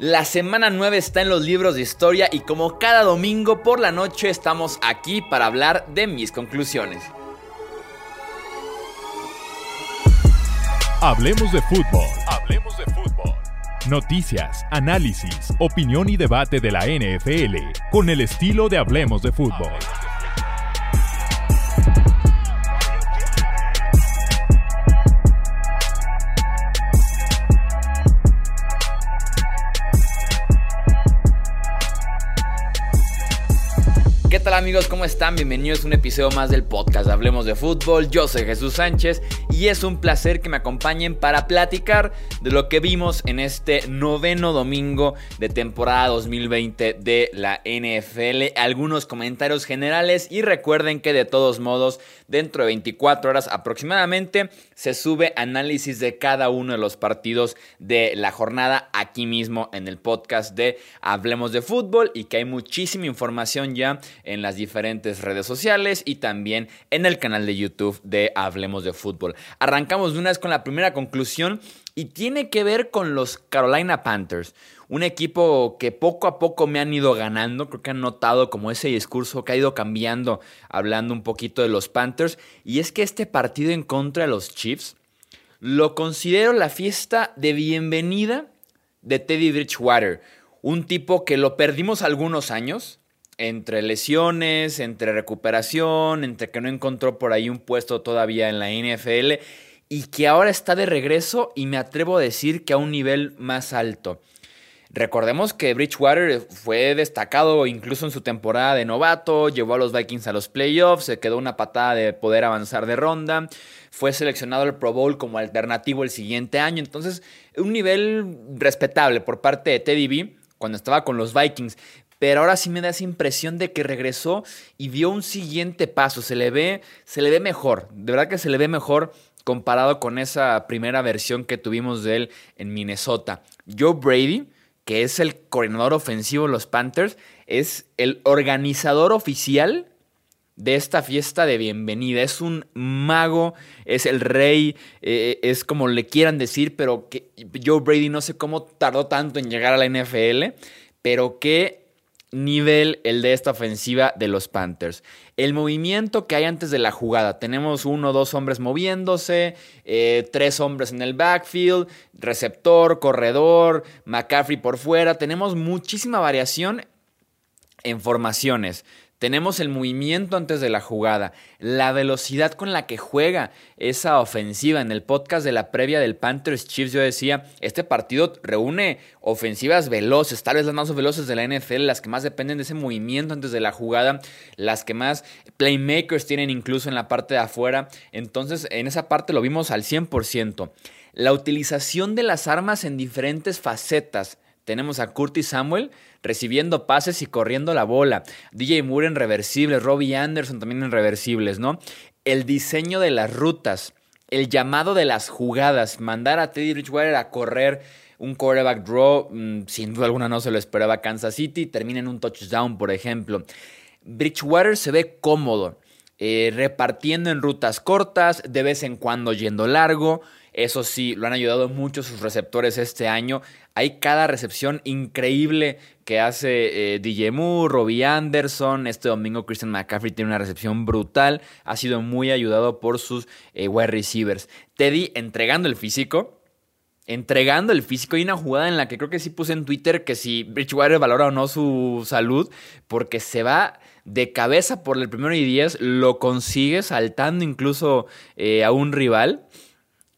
La semana 9 está en los libros de historia y como cada domingo por la noche estamos aquí para hablar de mis conclusiones. Hablemos de fútbol. Hablemos de fútbol. Noticias, análisis, opinión y debate de la NFL con el estilo de Hablemos de fútbol. Amigos? ¿Cómo están? Bienvenidos a un episodio más del podcast Hablemos de Fútbol. Yo soy Jesús Sánchez y es un placer que me acompañen para platicar de lo que vimos en este noveno domingo de temporada 2020 de la NFL. Algunos comentarios generales y recuerden que de todos modos dentro de 24 horas aproximadamente se sube análisis de cada uno de los partidos de la jornada aquí mismo en el podcast de Hablemos de Fútbol y que hay muchísima información ya en las diferentes redes sociales y también en el canal de YouTube de Hablemos de Fútbol. Arrancamos de una vez con la primera conclusión y tiene que ver con los Carolina Panthers. Un equipo que poco a poco me han ido ganando, creo que han notado como ese discurso que ha ido cambiando hablando un poquito de los Panthers. Y es que este partido en contra de los Chiefs lo considero la fiesta de bienvenida de Teddy Bridgewater. Un tipo que lo perdimos algunos años, entre lesiones, entre recuperación, entre que no encontró por ahí un puesto todavía en la NFL y que ahora está de regreso y me atrevo a decir que a un nivel más alto. Recordemos que Bridgewater fue destacado incluso en su temporada de novato, llevó a los Vikings a los playoffs, se quedó una patada de poder avanzar de ronda, fue seleccionado al Pro Bowl como alternativo el siguiente año, entonces un nivel respetable por parte de Teddy B cuando estaba con los Vikings pero ahora sí me da esa impresión de que regresó y dio un siguiente paso. Se le ve, se le ve mejor. De verdad que se le ve mejor comparado con esa primera versión que tuvimos de él en Minnesota. Joe Brady, que es el coordinador ofensivo de los Panthers, es el organizador oficial de esta fiesta de bienvenida. Es un mago, es el rey, eh, es como le quieran decir, pero que Joe Brady no sé cómo tardó tanto en llegar a la NFL, pero que nivel el de esta ofensiva de los Panthers. El movimiento que hay antes de la jugada. Tenemos uno o dos hombres moviéndose, eh, tres hombres en el backfield, receptor, corredor, McCaffrey por fuera. Tenemos muchísima variación en formaciones. Tenemos el movimiento antes de la jugada, la velocidad con la que juega esa ofensiva. En el podcast de la previa del Panthers Chiefs yo decía, este partido reúne ofensivas veloces, tal vez las más veloces de la NFL, las que más dependen de ese movimiento antes de la jugada, las que más playmakers tienen incluso en la parte de afuera. Entonces, en esa parte lo vimos al 100%. La utilización de las armas en diferentes facetas tenemos a Curtis Samuel recibiendo pases y corriendo la bola. DJ Moore en reversibles, Robbie Anderson también en reversibles, ¿no? El diseño de las rutas, el llamado de las jugadas, mandar a Teddy Bridgewater a correr un quarterback draw, mm, sin duda alguna no se lo esperaba Kansas City, termina en un touchdown, por ejemplo. Bridgewater se ve cómodo, eh, repartiendo en rutas cortas, de vez en cuando yendo largo. Eso sí, lo han ayudado mucho sus receptores este año. Hay cada recepción increíble que hace eh, DJ Moore, Robbie Anderson. Este domingo Christian McCaffrey tiene una recepción brutal. Ha sido muy ayudado por sus eh, wide receivers. Teddy entregando el físico. Entregando el físico. Hay una jugada en la que creo que sí puse en Twitter que si Bridgewater valora o no su salud. Porque se va de cabeza por el primero y diez. Lo consigue saltando incluso eh, a un rival.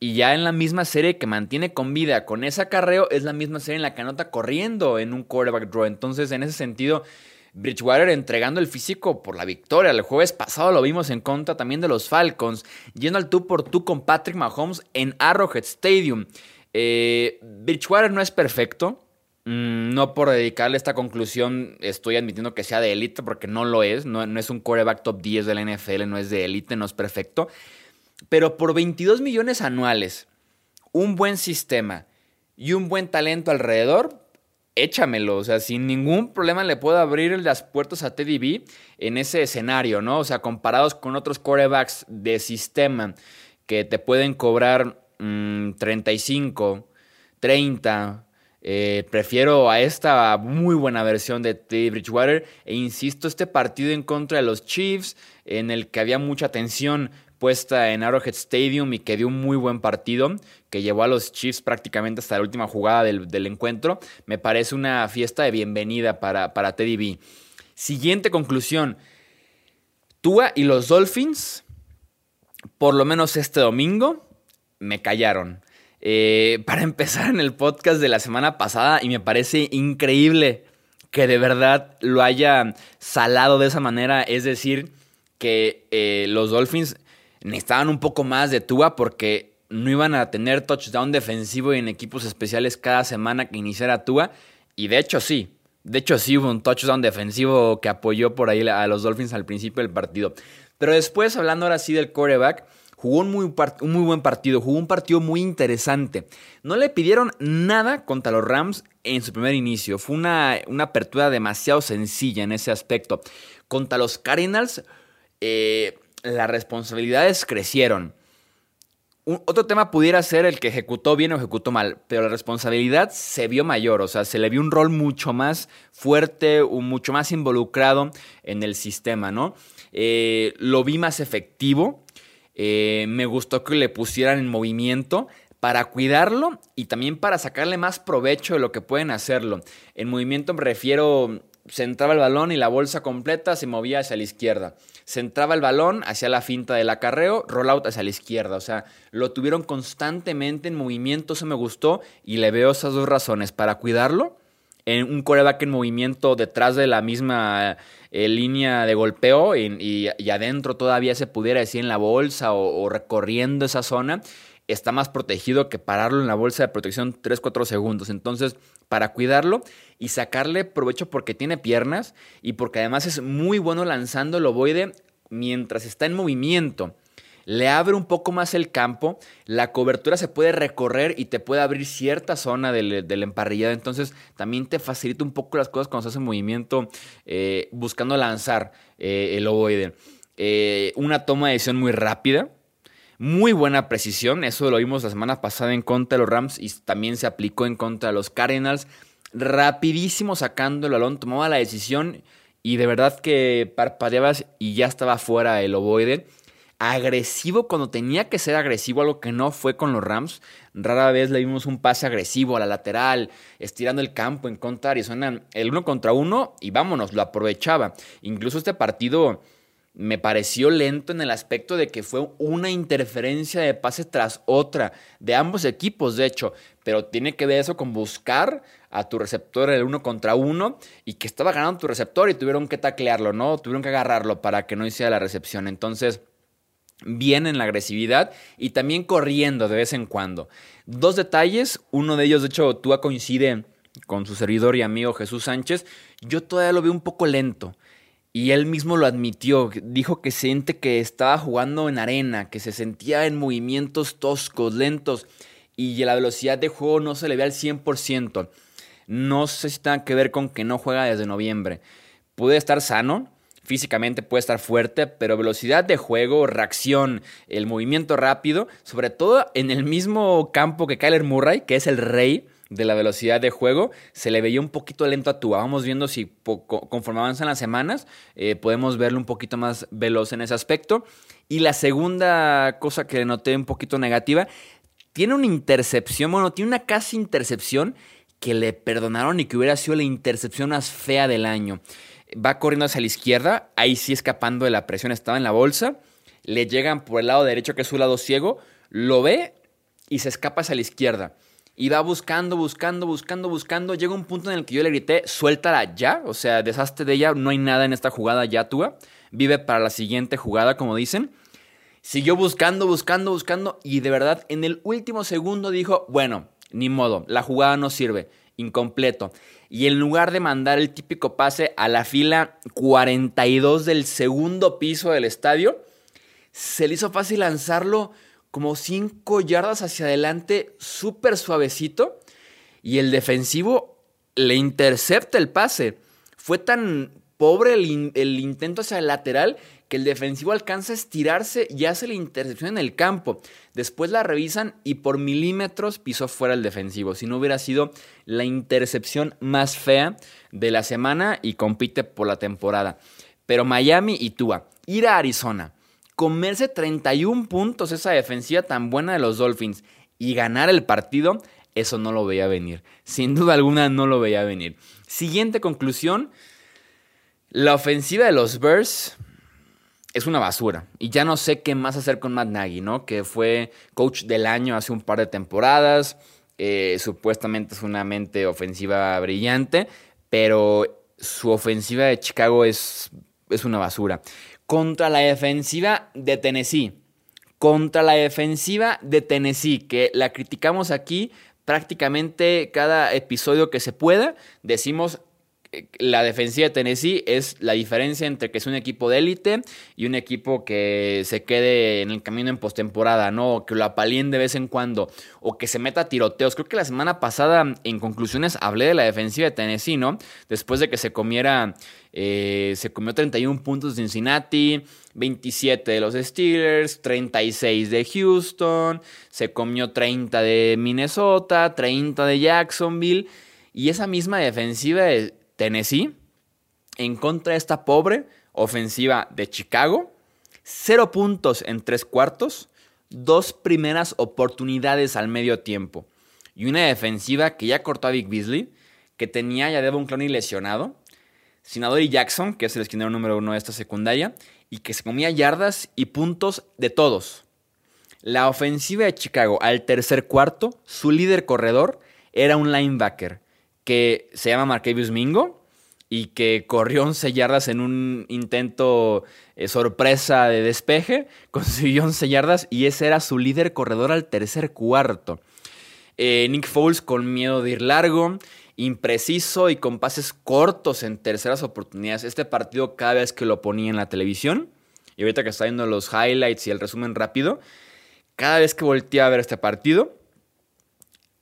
Y ya en la misma serie que mantiene con vida con ese acarreo, es la misma serie en la que anota corriendo en un quarterback draw. Entonces, en ese sentido, Bridgewater entregando el físico por la victoria. El jueves pasado lo vimos en contra también de los Falcons, yendo al tú por tú con Patrick Mahomes en Arrowhead Stadium. Eh, Bridgewater no es perfecto. Mm, no por dedicarle esta conclusión estoy admitiendo que sea de élite, porque no lo es. No, no es un quarterback top 10 de la NFL, no es de élite, no es perfecto. Pero por 22 millones anuales, un buen sistema y un buen talento alrededor, échamelo. O sea, sin ningún problema le puedo abrir las puertas a Teddy B en ese escenario, ¿no? O sea, comparados con otros quarterbacks de sistema que te pueden cobrar 35, 30, Eh, prefiero a esta muy buena versión de Teddy Bridgewater. E insisto, este partido en contra de los Chiefs, en el que había mucha tensión puesta en Arrowhead Stadium y que dio un muy buen partido, que llevó a los Chiefs prácticamente hasta la última jugada del, encuentro, me parece una fiesta de bienvenida para, para Teddy B. Siguiente conclusión. Tua y los Dolphins, por lo menos este domingo, me callaron. Eh, para empezar en el podcast de la semana pasada y me parece increíble que de verdad lo haya salado de esa manera, es decir, que eh, los Dolphins necesitaban un poco más de Tua porque no iban a tener touchdown defensivo en equipos especiales cada semana que iniciara Tua y de hecho sí, de hecho sí hubo un touchdown defensivo que apoyó por ahí a los Dolphins al principio del partido. Pero después, hablando ahora sí del quarterback, Jugó un muy, un muy, buen partido, jugó un partido muy interesante. No le pidieron nada contra los Rams en su primer inicio. Fue una, una apertura demasiado sencilla en ese aspecto. Contra los Cardinals, eh, las responsabilidades crecieron. otro tema pudiera ser el que ejecutó bien o ejecutó mal, pero la responsabilidad se vio mayor, o sea, se le vio un rol mucho más fuerte, un, mucho más involucrado en el sistema, ¿no? Eh, lo vi más efectivo, eh, me gustó que le pusieran en movimiento para cuidarlo y también para sacarle más provecho de lo que pueden hacerlo. En movimiento me refiero, se entraba el balón y la bolsa completa se movía hacia la izquierda. Se entraba el balón hacia la finta del acarreo, rollout hacia la izquierda. O sea, lo tuvieron constantemente en movimiento, eso me gustó y le veo esas dos razones. Para cuidarlo, en un coreback en movimiento detrás de la misma eh, línea de golpeo y, adentro todavía se pudiera decir en la bolsa o, recorriendo esa zona, está más protegido que pararlo en la bolsa de protección 3-4 segundos. Entonces, para cuidarlo y sacarle provecho porque tiene piernas y porque además es muy bueno lanzando el ovoide mientras está en movimiento le abre un poco más el campo, la cobertura se puede recorrer y te puede abrir cierta zona del, emparrillado, entonces también te facilita un poco las cosas cuando se hace movimiento eh, buscando lanzar eh, el ovoide. Eh, una toma de decisión muy rápida, muy buena precisión, eso lo vimos la semana pasada en contra de los Rams y también se aplicó en contra de los Cardinals. Rapidísimo sacando el balón, tomaba la decisión y de verdad que parpadeabas y ya estaba fuera el ovoide agresivo cuando tenía que ser agresivo, algo que no fue con los Rams. Rara vez le vimos un pase agresivo a la lateral, estirando el campo en contra de Arizona, el uno contra uno, y vámonos, lo aprovechaba. Incluso este partido me pareció lento en el aspecto de que fue una interferencia de pase tras otra, de ambos equipos, de hecho, pero tiene que ver eso con buscar a tu receptor el uno contra uno y que estaba ganando tu receptor y tuvieron que taclearlo, ¿no? Tuvieron que agarrarlo para que no hiciera la recepción. Entonces bien en la agresividad y también corriendo de vez en cuando. Dos detalles, uno de ellos de hecho Tua coincide con su servidor y amigo Jesús Sánchez, yo todavía lo veo un poco lento. Y él mismo lo admitió, dijo que siente que estaba jugando en arena, que se sentía en movimientos toscos, lentos, y la velocidad de juego no se le ve al 100%. No sé si tenga que ver con que no juega desde noviembre. Puede estar sano, físicamente puede estar fuerte, pero velocidad de juego, reacción, el movimiento rápido, sobre todo en el mismo campo que Kyler Murray, que es el rey de la velocidad de juego, se le veía un poquito lento a Tua. Vamos viendo si conforme avanzan las semanas, eh, podemos verlo un poquito más veloz en ese aspecto. Y la segunda cosa que noté un poquito negativa, tiene una intercepción, bueno, tiene una casi intercepción que le perdonaron y que hubiera sido la intercepción más fea del año va corriendo hacia la izquierda, ahí sí escapando de la presión, estaba en la bolsa, le llegan por el lado derecho, que es su lado ciego, lo ve y se escapa hacia la izquierda. Y va buscando, buscando, buscando, buscando. Llega un punto en el que yo le grité, suéltala ya. O sea, deshazte de ella, no hay nada en esta jugada ya, Tua. Vive para la siguiente jugada, como dicen. Siguió buscando, buscando, buscando. Y de verdad, en el último segundo dijo, bueno, ni modo, la jugada no sirve incompleto. Y en lugar de mandar el típico pase a la fila 42 del segundo piso del estadio, se le hizo fácil lanzarlo como 5 yardas hacia adelante, súper suavecito. Y el defensivo le intercepta el pase. Fue tan pobre el, intento hacia el lateral que el defensivo alcanza a estirarse y hace la intercepción en el campo. Después la revisan y por milímetros pisó fuera el defensivo. Si no hubiera sido la intercepción más fea de la semana y compite por la temporada. Pero Miami y Tua, ir a Arizona, comerse 31 puntos esa defensiva tan buena de los Dolphins y ganar el partido, eso no lo veía venir. Sin duda alguna no lo veía venir. Siguiente conclusión. La ofensiva de los Bears es una basura. Y ya no sé qué más hacer con Matt Nagy, ¿no? Que fue coach del año hace un par de temporadas. Eh, supuestamente es una mente ofensiva brillante, pero su ofensiva de Chicago es, es una basura. Contra la defensiva de Tennessee. Contra la defensiva de Tennessee, que la criticamos aquí prácticamente cada episodio que se pueda. Decimos la defensiva de Tennessee es la diferencia entre que es un equipo de élite y un equipo que se quede en el camino en postemporada, ¿no? que lo apalien de vez en cuando, o que se meta a tiroteos. Creo que la semana pasada, en conclusiones, hablé de la defensiva de Tennessee, ¿no? Después de que se comiera, eh, se comió 31 puntos de Cincinnati, 27 de los Steelers, 36 de Houston, se comió 30 de Minnesota, 30 de Jacksonville. Y esa misma defensiva de Tennessee en contra de esta pobre ofensiva de Chicago. Cero puntos en tres cuartos, dos primeras oportunidades al medio tiempo. Y una defensiva que ya cortó a Vic Beasley, que tenía ya Devon Clowney lesionado, Sinadori Jackson, que es el esquinero número uno de esta secundaria, y que se comía yardas y puntos de todos. La ofensiva de Chicago al tercer cuarto, su líder corredor era un linebacker que se llama Markevius Mingo y que corrió 11 yardas en un intento eh, sorpresa de despeje, consiguió 11 yardas y ese era su líder corredor al tercer cuarto. Eh, Nick Foles con miedo de ir largo, impreciso y con pases cortos en terceras oportunidades. Este partido cada vez que lo ponía en la televisión, y ahorita que está viendo los highlights y el resumen rápido, cada vez que volteaba a ver este partido,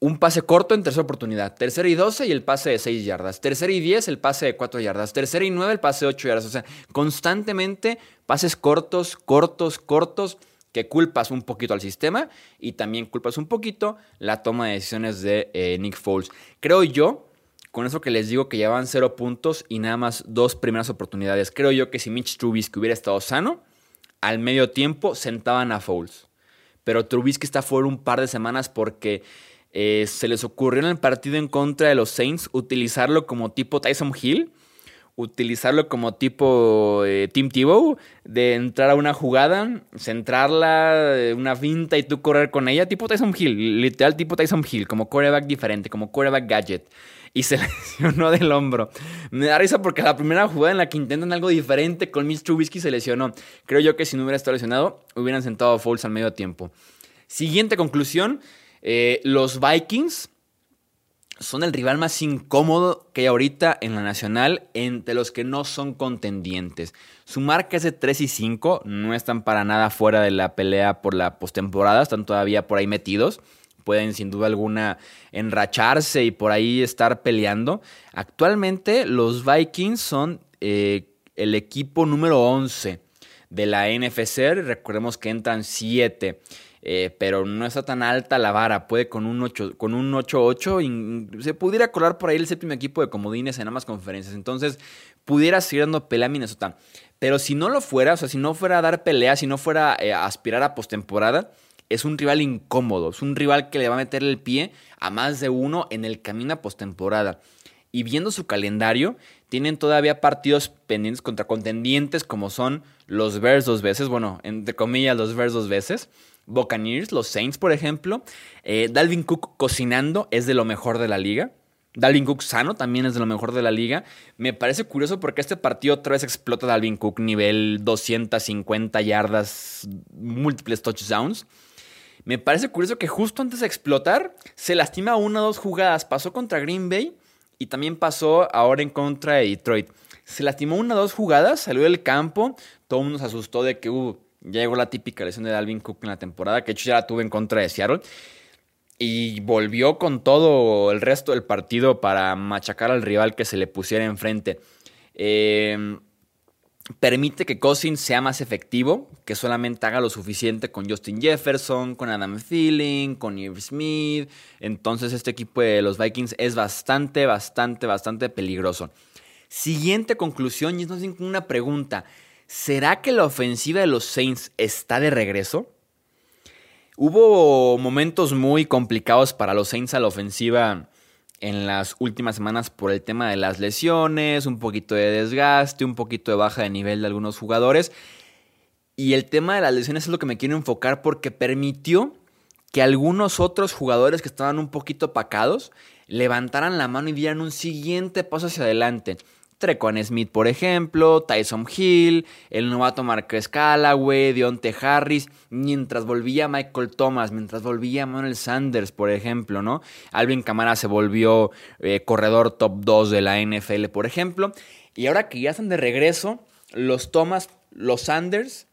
un pase corto en tercera oportunidad. Tercera y 12 y el pase de 6 yardas. Tercera y 10 el pase de 4 yardas. Tercera y 9 el pase de 8 yardas. O sea, constantemente pases cortos, cortos, cortos que culpas un poquito al sistema y también culpas un poquito la toma de decisiones de eh, Nick Foles. Creo yo, con eso que les digo que llevan 0 puntos y nada más dos primeras oportunidades, creo yo que si Mitch Trubisky hubiera estado sano, al medio tiempo sentaban a Foles. Pero Trubisky está fuera un par de semanas porque eh, se les ocurrió en el partido en contra de los Saints utilizarlo como tipo Tyson Hill, utilizarlo como tipo eh, Tim Tebow, de entrar a una jugada, centrarla, eh, una finta y tú correr con ella, tipo Tyson Hill, literal tipo Tyson Hill, como quarterback diferente, como quarterback gadget. Y se lesionó del hombro. Me da risa porque la primera jugada en la que intentan algo diferente con Mitch Trubisky se lesionó. Creo yo que si no hubiera estado lesionado, hubieran sentado a Foles al medio tiempo. Siguiente conclusión, eh, los Vikings son el rival más incómodo que hay ahorita en la nacional entre los que no son contendientes. Su marca es de 3 y 5, no están para nada fuera de la pelea por la postemporada, están todavía por ahí metidos. Pueden sin duda alguna enracharse y por ahí estar peleando. Actualmente los Vikings son eh, el equipo número 11 de la NFC. Recordemos que entran 7. Eh, pero no está tan alta la vara. Puede con un 8, con un 8-8 y se pudiera colar por ahí el séptimo equipo de comodines en ambas conferencias. Entonces, pudiera seguir dando pelea a Minnesota. Pero si no lo fuera, o sea, si no fuera a dar pelea, si no fuera eh, a aspirar a postemporada, es un rival incómodo. Es un rival que le va a meter el pie a más de uno en el camino a postemporada. Y viendo su calendario, tienen todavía partidos pendientes contra contendientes como son los Bears dos veces, bueno, entre comillas, los Bears dos veces. Buccaneers, los Saints, por ejemplo. Eh, Dalvin Cook cocinando es de lo mejor de la liga. Dalvin Cook sano también es de lo mejor de la liga. Me parece curioso porque este partido otra vez explota Dalvin Cook, nivel 250 yardas, múltiples touchdowns. Me parece curioso que justo antes de explotar se lastima una o dos jugadas. Pasó contra Green Bay y también pasó ahora en contra de Detroit. Se lastimó una o dos jugadas, salió del campo, todo el mundo se asustó de que uh, ya llegó la típica lesión de Dalvin Cook en la temporada, que de hecho ya la tuve en contra de Seattle. Y volvió con todo el resto del partido para machacar al rival que se le pusiera enfrente. Eh, permite que Cousins sea más efectivo, que solamente haga lo suficiente con Justin Jefferson, con Adam Thielen, con Irv Smith. Entonces este equipo de los Vikings es bastante, bastante, bastante peligroso. Siguiente conclusión, y es una pregunta. ¿Será que la ofensiva de los Saints está de regreso? Hubo momentos muy complicados para los Saints a la ofensiva en las últimas semanas por el tema de las lesiones, un poquito de desgaste, un poquito de baja de nivel de algunos jugadores. Y el tema de las lesiones es lo que me quiero enfocar porque permitió que algunos otros jugadores que estaban un poquito pacados levantaran la mano y dieran un siguiente paso hacia adelante. Trecon Smith, por ejemplo, Tyson Hill, el novato Marquez Callaway, Deontay Harris, mientras volvía Michael Thomas, mientras volvía Manuel Sanders, por ejemplo, ¿no? Alvin Kamara se volvió eh, corredor top 2 de la NFL, por ejemplo. Y ahora que ya están de regreso, los Thomas, los Sanders,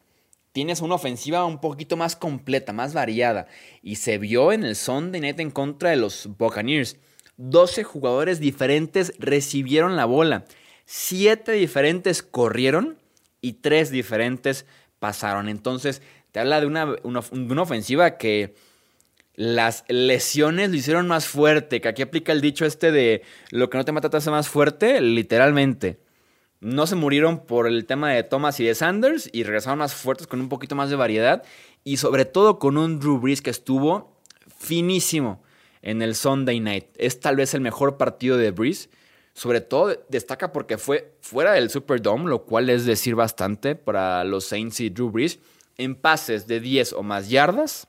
tienes una ofensiva un poquito más completa, más variada. Y se vio en el Sunday Night en contra de los Buccaneers. 12 jugadores diferentes recibieron la bola siete diferentes corrieron y tres diferentes pasaron. Entonces, te habla de una, una, ofensiva que las lesiones lo hicieron más fuerte, que aquí aplica el dicho este de lo que no te mata te hace más fuerte, literalmente. No se murieron por el tema de Thomas y de Sanders y regresaron más fuertes con un poquito más de variedad y sobre todo con un Drew Brees que estuvo finísimo en el Sunday Night. Es tal vez el mejor partido de Brees sobre todo destaca porque fue fuera del Superdome, lo cual es decir bastante para los Saints y Drew Brees, en pases de 10 o más yardas,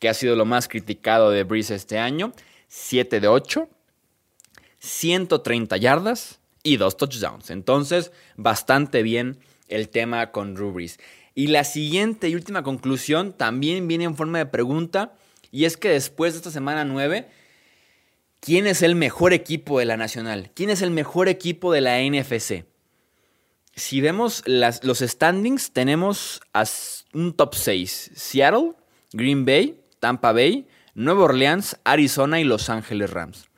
que ha sido lo más criticado de Brees este año, 7 de 8, 130 yardas y 2 touchdowns. Entonces, bastante bien el tema con Drew Brees. Y la siguiente y última conclusión también viene en forma de pregunta, y es que después de esta semana 9, ¿Quién es el mejor equipo de la Nacional? ¿Quién es el mejor equipo de la NFC? Si vemos los standings, tenemos un top 6. Seattle, Green Bay, Tampa Bay, Nueva Orleans, Arizona y Los Ángeles Rams.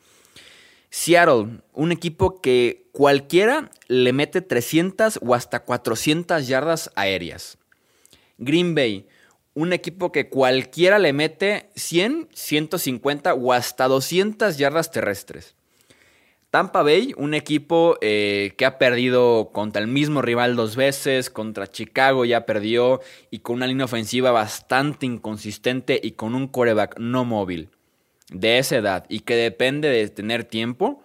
Seattle, un equipo que cualquiera le mete 300 o hasta 400 yardas aéreas. Green Bay, un equipo que cualquiera le mete 100, 150 o hasta 200 yardas terrestres. Tampa Bay, un equipo eh, que ha perdido contra el mismo rival dos veces, contra Chicago ya perdió y con una línea ofensiva bastante inconsistente y con un coreback no móvil de esa edad y que depende de tener tiempo,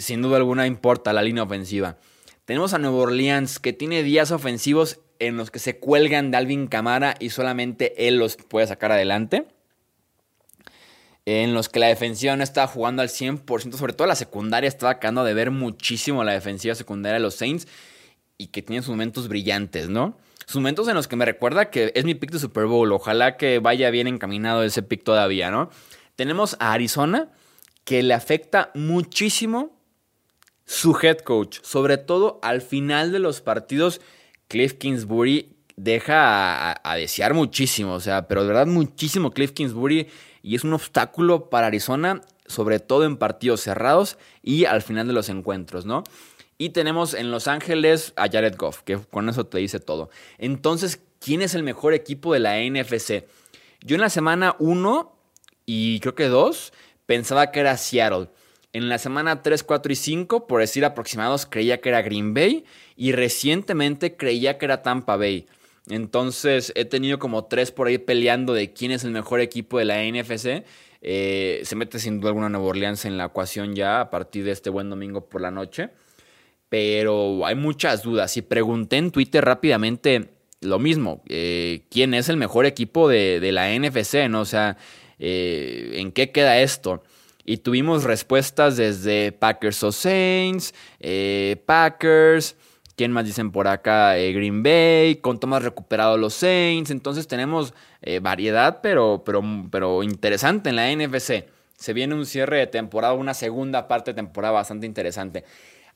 sin duda alguna importa la línea ofensiva. Tenemos a Nueva Orleans que tiene días ofensivos en los que se cuelgan de Alvin Camara y solamente él los puede sacar adelante. En los que la defensiva no estaba jugando al 100%, sobre todo la secundaria estaba acabando de ver muchísimo la defensiva secundaria de los Saints y que tiene sus momentos brillantes, ¿no? Sus momentos en los que me recuerda que es mi pick de Super Bowl. Ojalá que vaya bien encaminado ese pick todavía, ¿no? Tenemos a Arizona que le afecta muchísimo su head coach, sobre todo al final de los partidos Cliff Kingsbury deja a, desear muchísimo, o sea, pero de verdad muchísimo Cliff Kingsbury y es un obstáculo para Arizona, sobre todo en partidos cerrados y al final de los encuentros, ¿no? Y tenemos en Los Ángeles a Jared Goff, que con eso te dice todo. Entonces, ¿quién es el mejor equipo de la NFC? Yo en la semana 1 y creo que 2 pensaba que era Seattle. En la semana 3, 4 y 5, por decir aproximados, creía que era Green Bay y recientemente creía que era Tampa Bay. Entonces he tenido como tres por ahí peleando de quién es el mejor equipo de la NFC. Eh, se mete sin duda alguna Nueva Orleans en la ecuación ya a partir de este buen domingo por la noche. Pero hay muchas dudas y pregunté en Twitter rápidamente lo mismo. Eh, ¿Quién es el mejor equipo de, la NFC? ¿no? O sea, eh, ¿en qué queda esto? Y tuvimos respuestas desde Packers o Saints, eh, Packers, ¿quién más dicen por acá? Eh, Green Bay, con Thomas recuperado los Saints. Entonces tenemos eh, variedad, pero, pero, pero interesante en la NFC. Se viene un cierre de temporada, una segunda parte de temporada bastante interesante.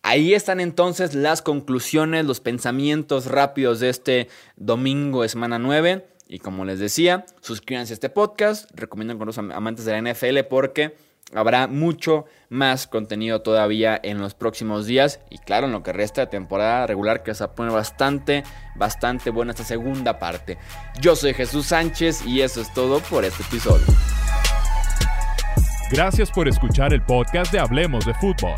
Ahí están entonces las conclusiones, los pensamientos rápidos de este domingo semana 9. Y como les decía, suscríbanse a este podcast, recomiendo con los amantes de la NFL porque habrá mucho más contenido todavía en los próximos días y claro, en lo que resta de temporada regular que se pone bastante, bastante buena esta segunda parte. Yo soy Jesús Sánchez y eso es todo por este episodio. Gracias por escuchar el podcast de Hablemos de Fútbol.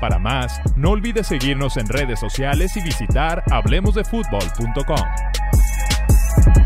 Para más, no olvides seguirnos en redes sociales y visitar hablemosdefutbol.com.